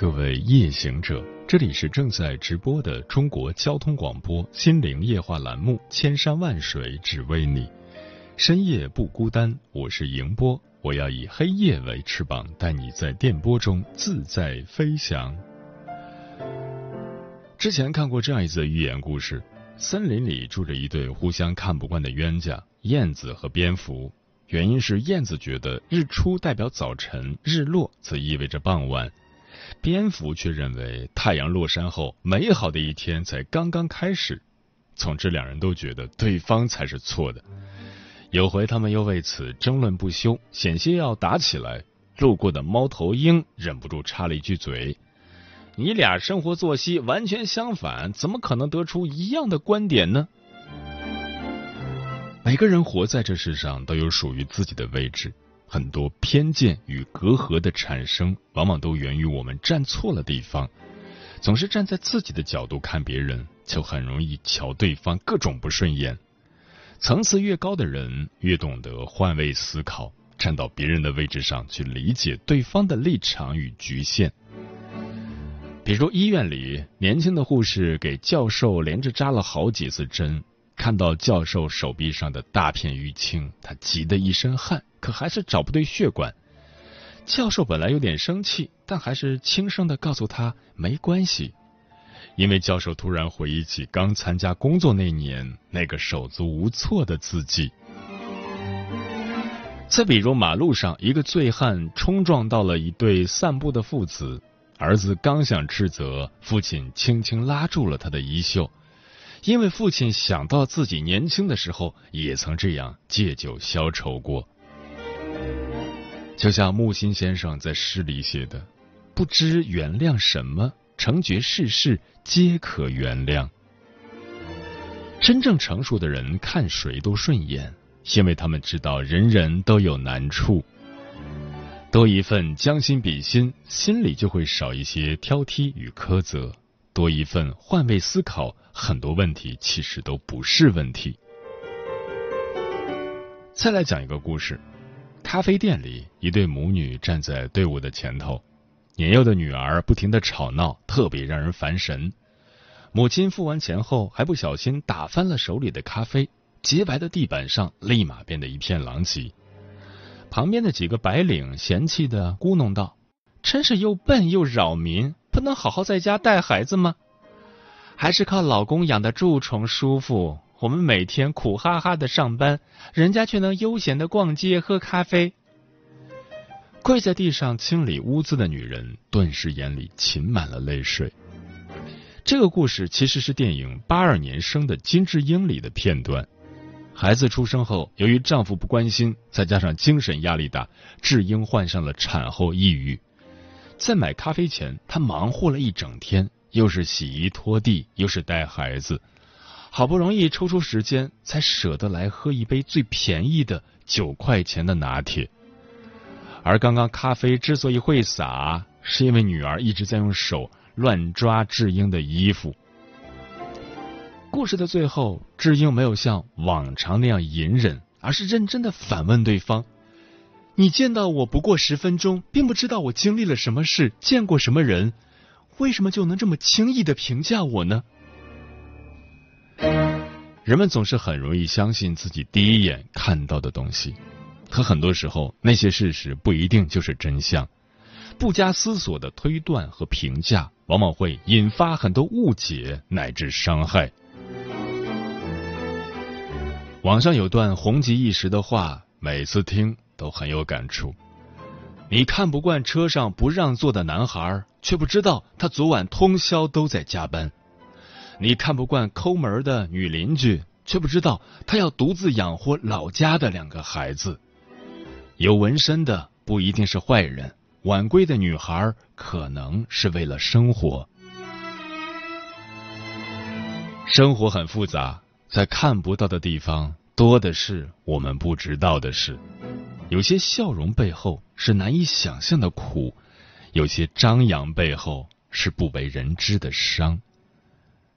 各位夜行者，这里是正在直播的中国交通广播心灵夜话栏目《千山万水只为你》，深夜不孤单，我是迎波，我要以黑夜为翅膀，带你在电波中自在飞翔。之前看过这样一则寓言故事：森林里住着一对互相看不惯的冤家——燕子和蝙蝠。原因是燕子觉得日出代表早晨，日落则意味着傍晚。蝙蝠却认为太阳落山后，美好的一天才刚刚开始。总之，两人都觉得对方才是错的。有回他们又为此争论不休，险些要打起来。路过的猫头鹰忍不住插了一句嘴：“你俩生活作息完全相反，怎么可能得出一样的观点呢？”每个人活在这世上都有属于自己的位置。很多偏见与隔阂的产生，往往都源于我们站错了地方。总是站在自己的角度看别人，就很容易瞧对方各种不顺眼。层次越高的人，越懂得换位思考，站到别人的位置上去理解对方的立场与局限。比如医院里，年轻的护士给教授连着扎了好几次针。看到教授手臂上的大片淤青，他急得一身汗，可还是找不对血管。教授本来有点生气，但还是轻声的告诉他没关系，因为教授突然回忆起刚参加工作那年那个手足无措的自己。再比如马路上，一个醉汉冲撞到了一对散步的父子，儿子刚想斥责，父亲轻轻拉住了他的衣袖。因为父亲想到自己年轻的时候也曾这样借酒消愁过，就像木心先生在诗里写的：“不知原谅什么，成觉世事皆可原谅。”真正成熟的人看谁都顺眼，因为他们知道人人都有难处，多一份将心比心，心里就会少一些挑剔与苛责。多一份换位思考，很多问题其实都不是问题。再来讲一个故事：咖啡店里，一对母女站在队伍的前头，年幼的女儿不停的吵闹，特别让人烦神。母亲付完钱后，还不小心打翻了手里的咖啡，洁白的地板上立马变得一片狼藉。旁边的几个白领嫌弃的咕哝道：“真是又笨又扰民。”不能好好在家带孩子吗？还是靠老公养的蛀虫舒服？我们每天苦哈哈的上班，人家却能悠闲的逛街喝咖啡。跪在地上清理污渍的女人，顿时眼里噙满了泪水。这个故事其实是电影《八二年生的金智英》里的片段。孩子出生后，由于丈夫不关心，再加上精神压力大，智英患上了产后抑郁。在买咖啡前，他忙活了一整天，又是洗衣拖地，又是带孩子，好不容易抽出时间，才舍得来喝一杯最便宜的九块钱的拿铁。而刚刚咖啡之所以会洒，是因为女儿一直在用手乱抓智英的衣服。故事的最后，智英没有像往常那样隐忍，而是认真的反问对方。你见到我不过十分钟，并不知道我经历了什么事，见过什么人，为什么就能这么轻易的评价我呢？人们总是很容易相信自己第一眼看到的东西，可很多时候那些事实不一定就是真相。不加思索的推断和评价，往往会引发很多误解乃至伤害。网上有段红极一时的话，每次听都很有感触。你看不惯车上不让座的男孩，却不知道他昨晚通宵都在加班；你看不惯抠门的女邻居，却不知道她要独自养活老家的两个孩子。有纹身的不一定是坏人，晚归的女孩可能是为了生活。生活很复杂，在看不到的地方，多的是我们不知道的事。有些笑容背后是难以想象的苦，有些张扬背后是不为人知的伤。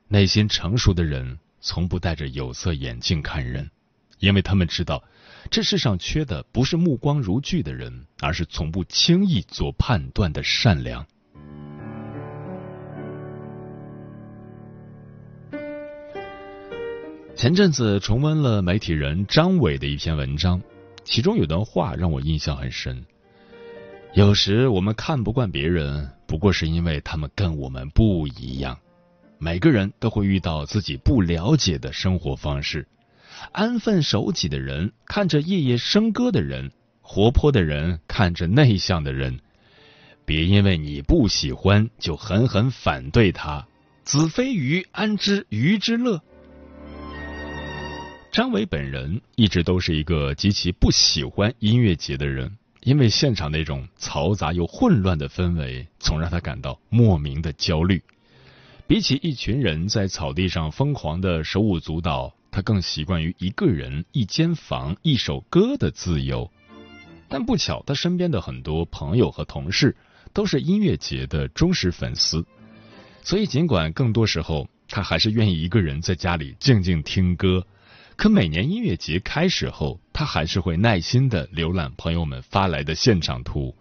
内心成熟的人从不戴着有色眼镜看人，因为他们知道，这世上缺的不是目光如炬的人，而是从不轻易做判断的善良。前阵子重温了媒体人张伟的一篇文章。其中有段话让我印象很深。有时我们看不惯别人，不过是因为他们跟我们不一样。每个人都会遇到自己不了解的生活方式。安分守己的人看着夜夜笙歌的人，活泼的人看着内向的人。别因为你不喜欢就狠狠反对他。子非鱼，安知鱼之乐？张伟本人一直都是一个极其不喜欢音乐节的人，因为现场那种嘈杂又混乱的氛围，总让他感到莫名的焦虑。比起一群人在草地上疯狂的手舞足蹈，他更习惯于一个人、一间房、一首歌的自由。但不巧，他身边的很多朋友和同事都是音乐节的忠实粉丝，所以尽管更多时候他还是愿意一个人在家里静静听歌。可每年音乐节开始后，他还是会耐心的浏览朋友们发来的现场图，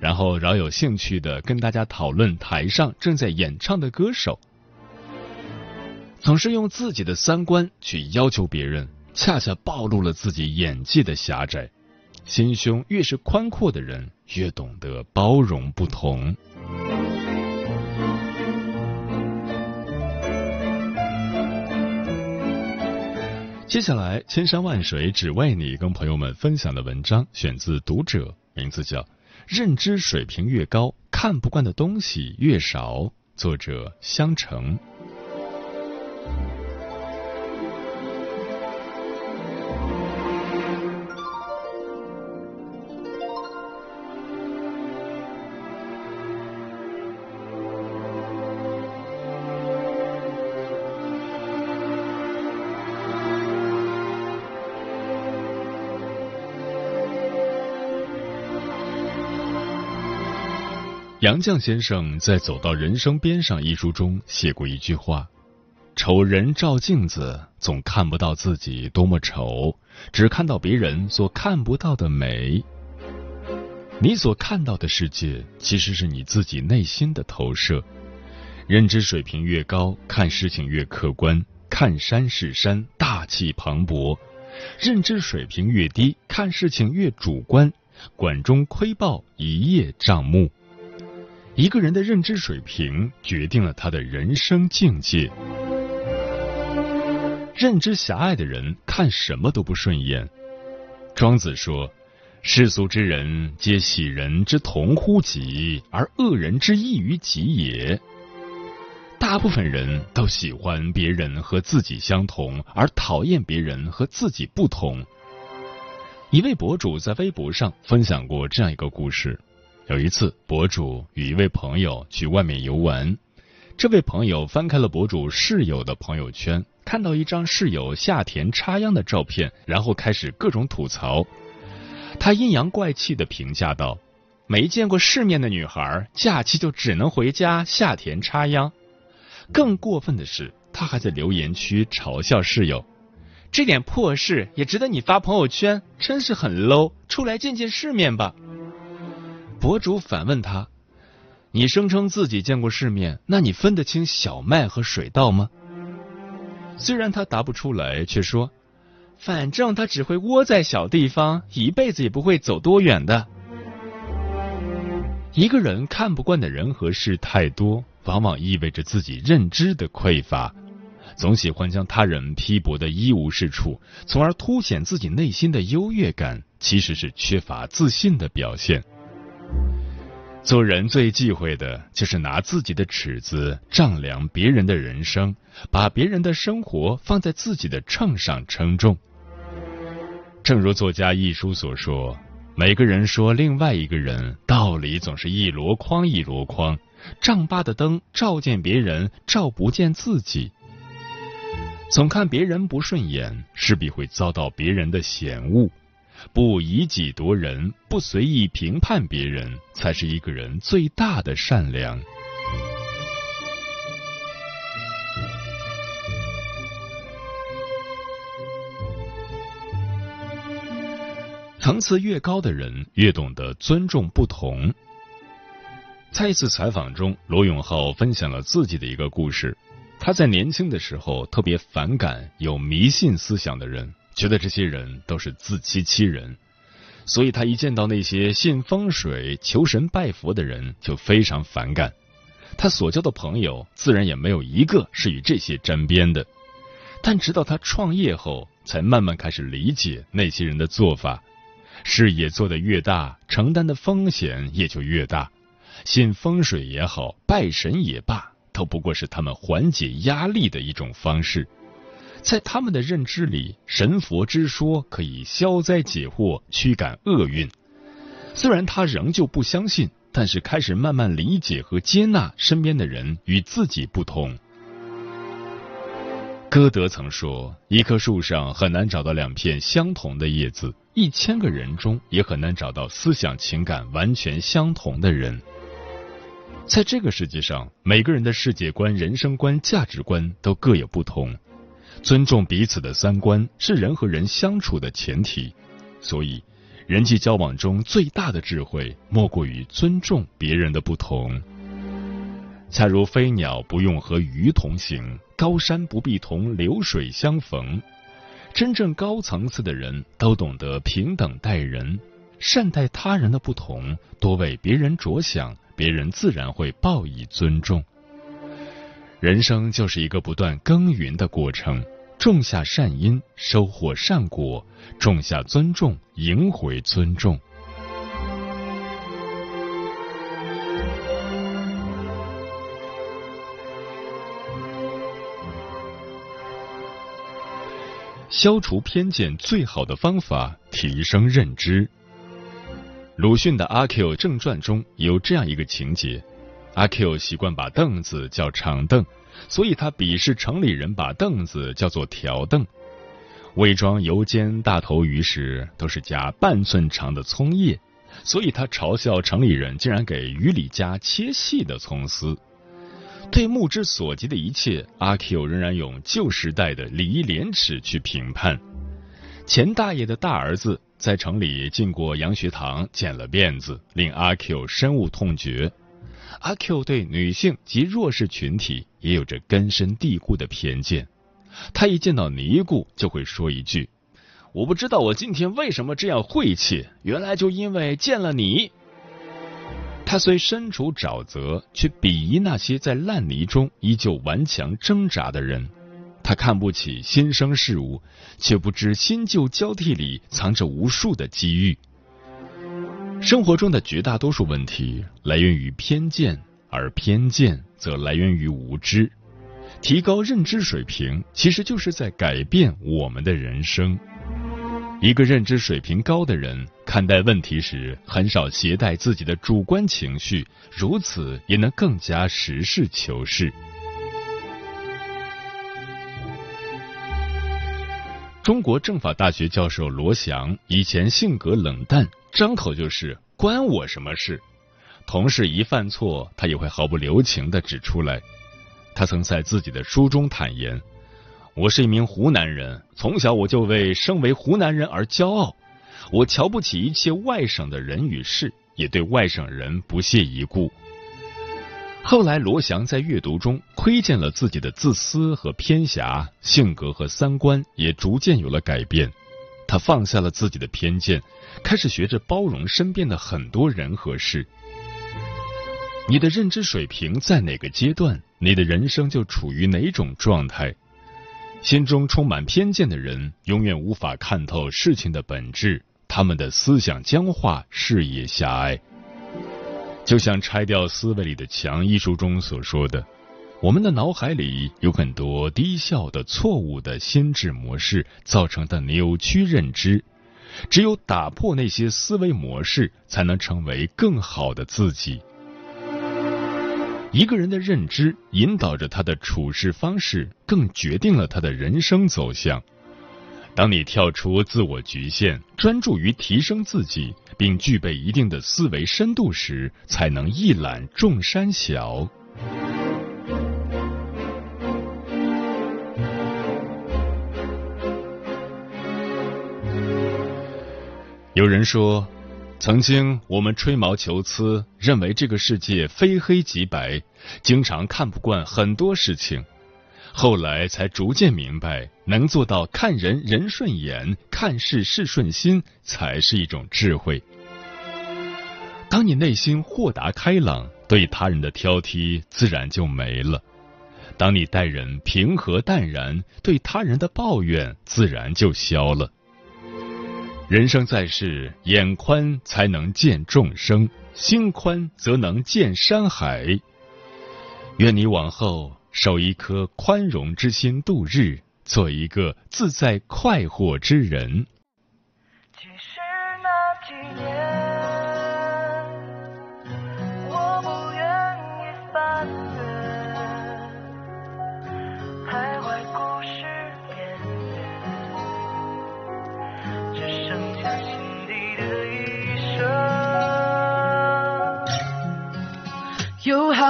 然后饶有兴趣的跟大家讨论台上正在演唱的歌手。总是用自己的三观去要求别人，恰恰暴露了自己演技的狭窄。心胸越是宽阔的人，越懂得包容不同。接下来，千山万水只为你，跟朋友们分享的文章选自《读者》，名字叫《认知水平越高，看不惯的东西越少》，作者香橙。杨绛先生在《走到人生边上》一书中写过一句话：“丑人照镜子，总看不到自己多么丑，只看到别人所看不到的美。你所看到的世界，其实是你自己内心的投射。认知水平越高，看事情越客观，看山是山，大气磅礴；认知水平越低，看事情越主观，管中窥豹，一叶障目。”一个人的认知水平决定了他的人生境界。认知狭隘的人看什么都不顺眼。庄子说：“世俗之人皆喜人之同乎己，而恶人之异于己也。”大部分人都喜欢别人和自己相同，而讨厌别人和自己不同。一位博主在微博上分享过这样一个故事。有一次，博主与一位朋友去外面游玩，这位朋友翻开了博主室友的朋友圈，看到一张室友下田插秧的照片，然后开始各种吐槽。他阴阳怪气的评价道：“没见过世面的女孩，假期就只能回家下田插秧。”更过分的是，他还在留言区嘲笑室友：“这点破事也值得你发朋友圈，真是很 low，出来见见世面吧。”博主反问他：“你声称自己见过世面，那你分得清小麦和水稻吗？”虽然他答不出来，却说：“反正他只会窝在小地方，一辈子也不会走多远的。”一个人看不惯的人和事太多，往往意味着自己认知的匮乏。总喜欢将他人批驳的一无是处，从而凸显自己内心的优越感，其实是缺乏自信的表现。做人最忌讳的就是拿自己的尺子丈量别人的人生，把别人的生活放在自己的秤上称重。正如作家一书所说：“每个人说另外一个人道理，总是一箩筐一箩筐，丈八的灯照见别人，照不见自己。”总看别人不顺眼，势必会遭到别人的嫌恶。不以己度人，不随意评判别人，才是一个人最大的善良。层次越高的人，越懂得尊重不同。在一次采访中，罗永浩分享了自己的一个故事。他在年轻的时候特别反感有迷信思想的人，觉得这些人都是自欺欺人，所以他一见到那些信风水、求神拜佛的人就非常反感。他所交的朋友自然也没有一个是与这些沾边的。但直到他创业后，才慢慢开始理解那些人的做法。事业做得越大，承担的风险也就越大。信风水也好，拜神也罢。都不过是他们缓解压力的一种方式，在他们的认知里，神佛之说可以消灾解惑、驱赶厄运。虽然他仍旧不相信，但是开始慢慢理解和接纳身边的人与自己不同。歌德曾说：“一棵树上很难找到两片相同的叶子，一千个人中也很难找到思想情感完全相同的人。”在这个世界上，每个人的世界观、人生观、价值观都各有不同。尊重彼此的三观是人和人相处的前提。所以，人际交往中最大的智慧，莫过于尊重别人的不同。恰如飞鸟不用和鱼同行，高山不必同流水相逢。真正高层次的人都懂得平等待人，善待他人的不同，多为别人着想。别人自然会报以尊重。人生就是一个不断耕耘的过程，种下善因，收获善果；种下尊重，赢回尊重。消除偏见最好的方法，提升认知。鲁迅的《阿 Q 正传》中有这样一个情节：阿 Q 习惯把凳子叫长凳，所以他鄙视城里人把凳子叫做条凳。伪装油煎大头鱼时都是加半寸长的葱叶，所以他嘲笑城里人竟然给鱼里加切细的葱丝。对目之所及的一切，阿 Q 仍然用旧时代的礼义廉耻去评判。钱大爷的大儿子。在城里进过洋学堂，剪了辫子，令阿 Q 深恶痛绝。阿 Q 对女性及弱势群体也有着根深蒂固的偏见。他一见到尼姑，就会说一句：“我不知道我今天为什么这样晦气，原来就因为见了你。”他虽身处沼泽，却鄙夷那些在烂泥中依旧顽强挣扎的人。他看不起新生事物，却不知新旧交替里藏着无数的机遇。生活中的绝大多数问题来源于偏见，而偏见则来源于无知。提高认知水平，其实就是在改变我们的人生。一个认知水平高的人，看待问题时很少携带自己的主观情绪，如此也能更加实事求是。中国政法大学教授罗翔以前性格冷淡，张口就是“关我什么事”。同事一犯错，他也会毫不留情的指出来。他曾在自己的书中坦言：“我是一名湖南人，从小我就为身为湖南人而骄傲。我瞧不起一切外省的人与事，也对外省人不屑一顾。”后来，罗翔在阅读中窥见了自己的自私和偏狭，性格和三观也逐渐有了改变。他放下了自己的偏见，开始学着包容身边的很多人和事。你的认知水平在哪个阶段，你的人生就处于哪种状态。心中充满偏见的人，永远无法看透事情的本质。他们的思想僵化，视野狭隘。就像《拆掉思维里的墙》一书中所说的，我们的脑海里有很多低效的、错误的心智模式造成的扭曲认知。只有打破那些思维模式，才能成为更好的自己。一个人的认知引导着他的处事方式，更决定了他的人生走向。当你跳出自我局限，专注于提升自己，并具备一定的思维深度时，才能一览众山小。有人说。曾经，我们吹毛求疵，认为这个世界非黑即白，经常看不惯很多事情。后来才逐渐明白，能做到看人人顺眼，看事事顺心，才是一种智慧。当你内心豁达开朗，对他人的挑剔自然就没了；当你待人平和淡然，对他人的抱怨自然就消了。人生在世，眼宽才能见众生，心宽则能见山海。愿你往后守一颗宽容之心度日，做一个自在快活之人。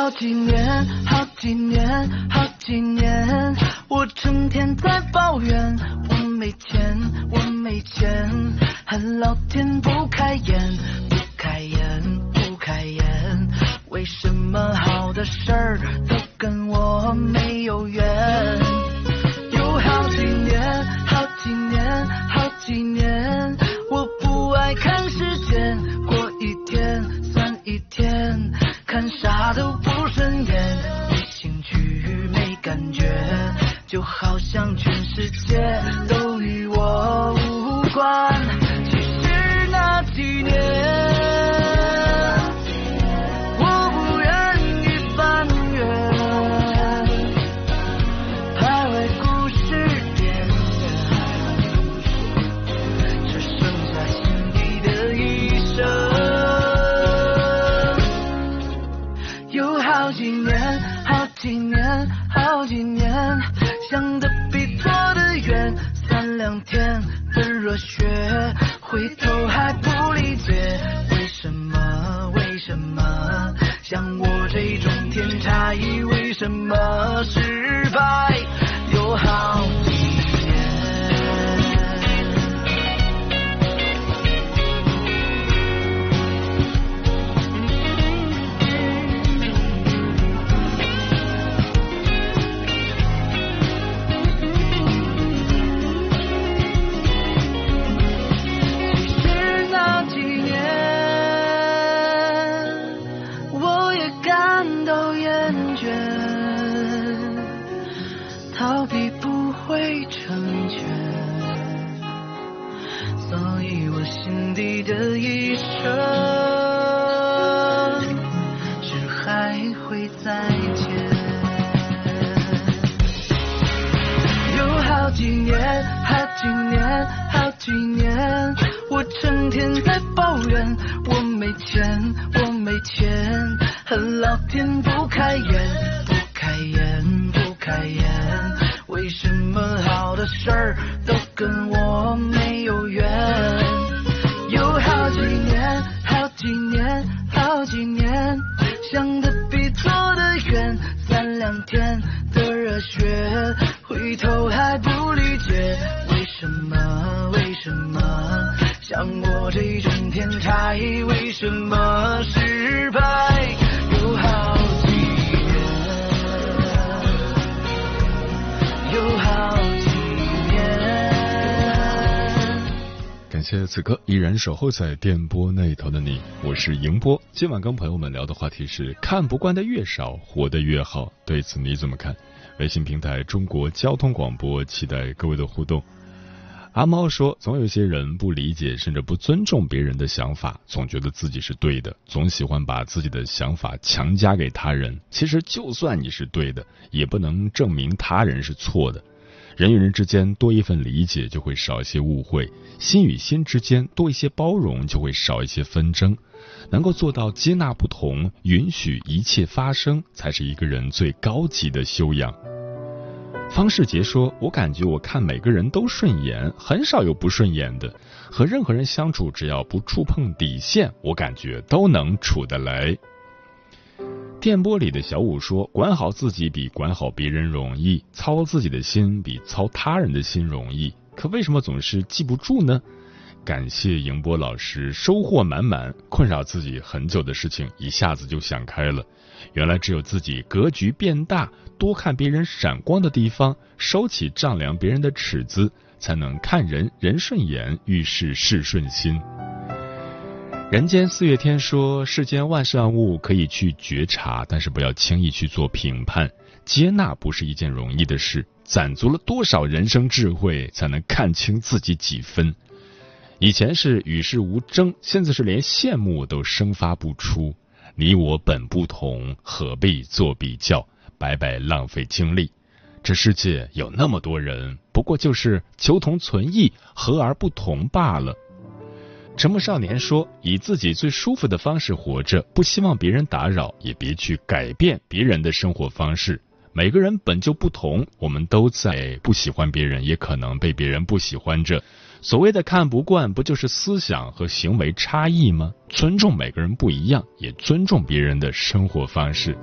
好几年，好几年，好几年，我成天在抱怨，我没钱，我没钱，恨老天不开眼，不开眼，不开眼，为什么好的事儿都跟我没有缘？向全世界两天的热血，回头还不理解为什么为什么像我这种天才，为什么失败？谢此刻依然守候在电波那头的你，我是迎波。今晚跟朋友们聊的话题是：看不惯的越少，活得越好。对此你怎么看？微信平台中国交通广播，期待各位的互动。阿猫说，总有些人不理解甚至不尊重别人的想法，总觉得自己是对的，总喜欢把自己的想法强加给他人。其实，就算你是对的，也不能证明他人是错的。人与人之间多一份理解，就会少一些误会；心与心之间多一些包容，就会少一些纷争。能够做到接纳不同，允许一切发生，才是一个人最高级的修养。方世杰说：“我感觉我看每个人都顺眼，很少有不顺眼的。和任何人相处，只要不触碰底线，我感觉都能处得来。”电波里的小五说：“管好自己比管好别人容易，操自己的心比操他人的心容易。可为什么总是记不住呢？”感谢迎波老师，收获满满。困扰自己很久的事情，一下子就想开了。原来只有自己格局变大，多看别人闪光的地方，收起丈量别人的尺子，才能看人人顺眼，遇事事顺心。人间四月天说：世间万事万物可以去觉察，但是不要轻易去做评判。接纳不是一件容易的事，攒足了多少人生智慧，才能看清自己几分？以前是与世无争，现在是连羡慕都生发不出。你我本不同，何必做比较，白白浪费精力？这世界有那么多人，不过就是求同存异，和而不同罢了。沉默少年说：“以自己最舒服的方式活着，不希望别人打扰，也别去改变别人的生活方式。每个人本就不同，我们都在不喜欢别人，也可能被别人不喜欢着。所谓的看不惯，不就是思想和行为差异吗？尊重每个人不一样，也尊重别人的生活方式。”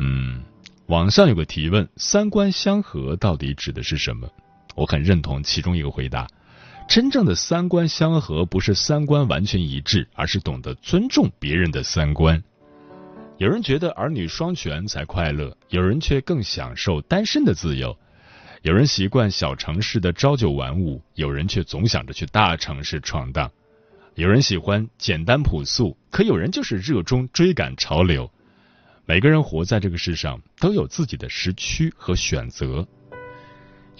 嗯，网上有个提问：“三观相合到底指的是什么？”我很认同其中一个回答。真正的三观相合，不是三观完全一致，而是懂得尊重别人的三观。有人觉得儿女双全才快乐，有人却更享受单身的自由；有人习惯小城市的朝九晚五，有人却总想着去大城市闯荡；有人喜欢简单朴素，可有人就是热衷追赶潮流。每个人活在这个世上，都有自己的时区和选择。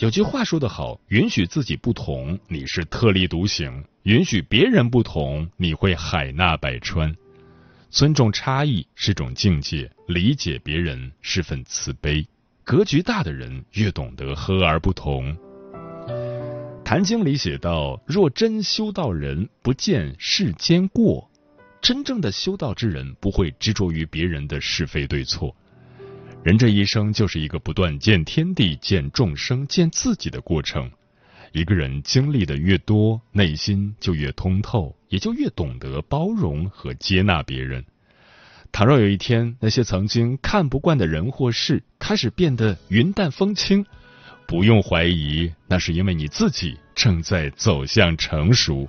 有句话说得好，允许自己不同，你是特立独行；允许别人不同，你会海纳百川。尊重差异是种境界，理解别人是份慈悲。格局大的人越懂得和而不同。《坛经》里写道：“若真修道人，不见世间过。”真正的修道之人，不会执着于别人的是非对错。人这一生就是一个不断见天地、见众生、见自己的过程。一个人经历的越多，内心就越通透，也就越懂得包容和接纳别人。倘若有一天，那些曾经看不惯的人或事开始变得云淡风轻，不用怀疑，那是因为你自己正在走向成熟。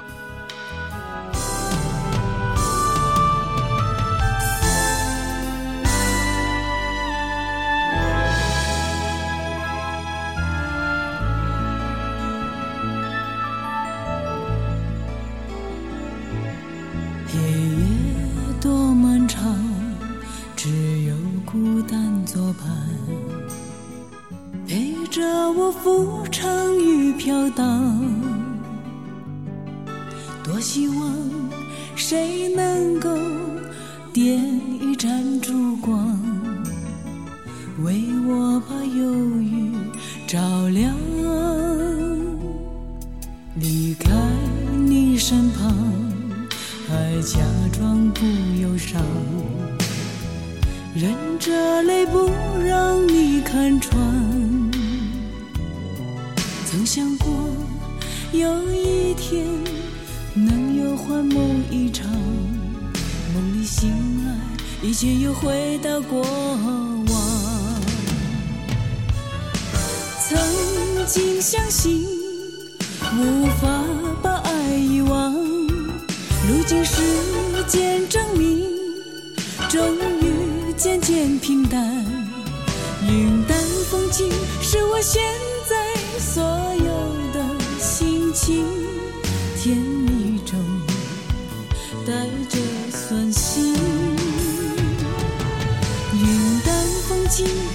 谁能够点一盏烛光为我把忧郁照亮离开你身旁还假装不忧伤。忍着泪不让你看穿曾想过有一天梦一场梦里醒来一切又回到过往曾经相信无法把爱遗忘如今时间证明终于渐渐平淡。云淡风轻是我现在所有的心情。天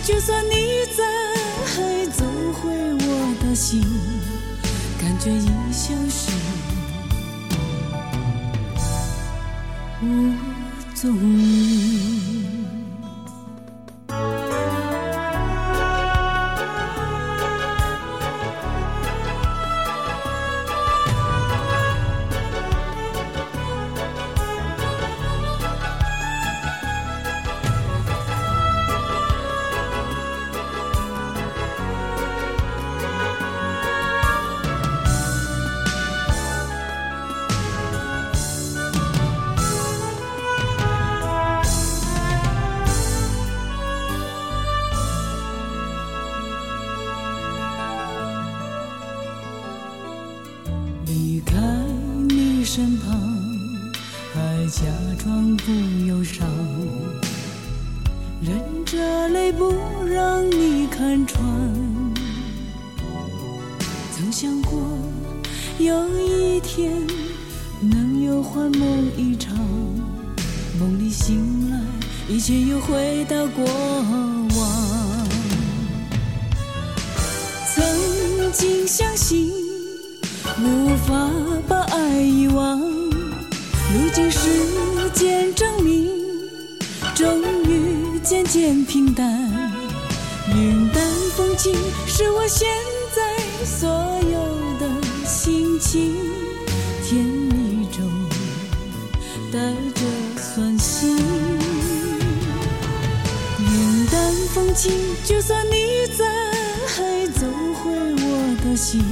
就算你再，走回我的心，感觉已消失。又回到过往。曾经相信。无法把爱遗忘，如今时间证明，终于渐渐平淡。云淡风轻，是我现在所有的心情。甜蜜中带情，就算你再，还走回我的心。